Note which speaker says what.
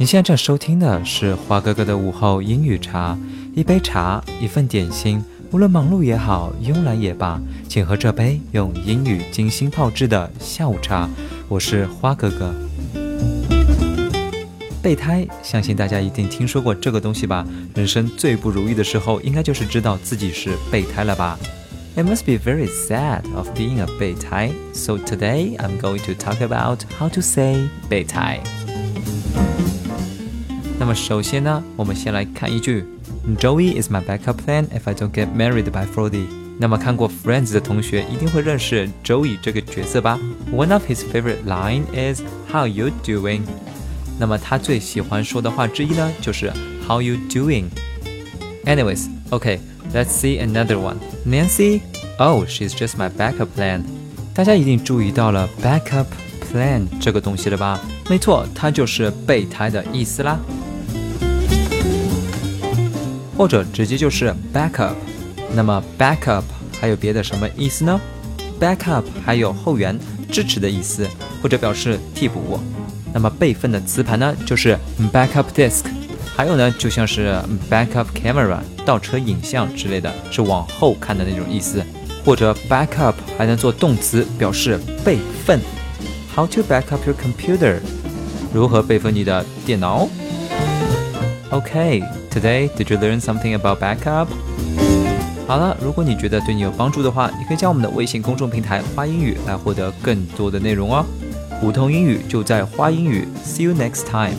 Speaker 1: 你现在正收听的是花哥哥的午后英语茶，一杯茶，一份点心，无论忙碌也好，慵懒也罢，请喝这杯用英语精心泡制的下午茶。我是花哥哥。备胎，相信大家一定听说过这个东西吧？人生最不如意的时候，应该就是知道自己是备胎了吧？It must be very sad of being a 备胎。So today I'm going to talk about how to say 备胎。那么首先呢，我们先来看一句：Joey is my backup plan if I don't get married by forty。那么看过 Friends 的同学一定会认识 Joey 这个角色吧？One of his favorite line is How you doing？那么他最喜欢说的话之一呢，就是 How you doing。Anyways, okay, let's see another one. Nancy, oh, she's just my backup plan. 大家一定注意到了 backup plan 这个东西了吧？没错，它就是备胎的意思啦。 或者直接就是 backup。那么 backup 还有别的什么意思呢？backup 还有后援、支持的意思，或者表示替补。那么备份的磁盘呢，就是 backup disk。还有呢，就像是 backup camera 倒车影像之类的，是往后看的那种意思。或者 backup 还能做动词，表示备份。How to backup your computer？如何备份你的电脑 OK。Today, did you learn something about backup? 好了，如果你觉得对你有帮助的话，你可以加我们的微信公众平台“花英语”来获得更多的内容哦。普通英语就在花英语。See you next time.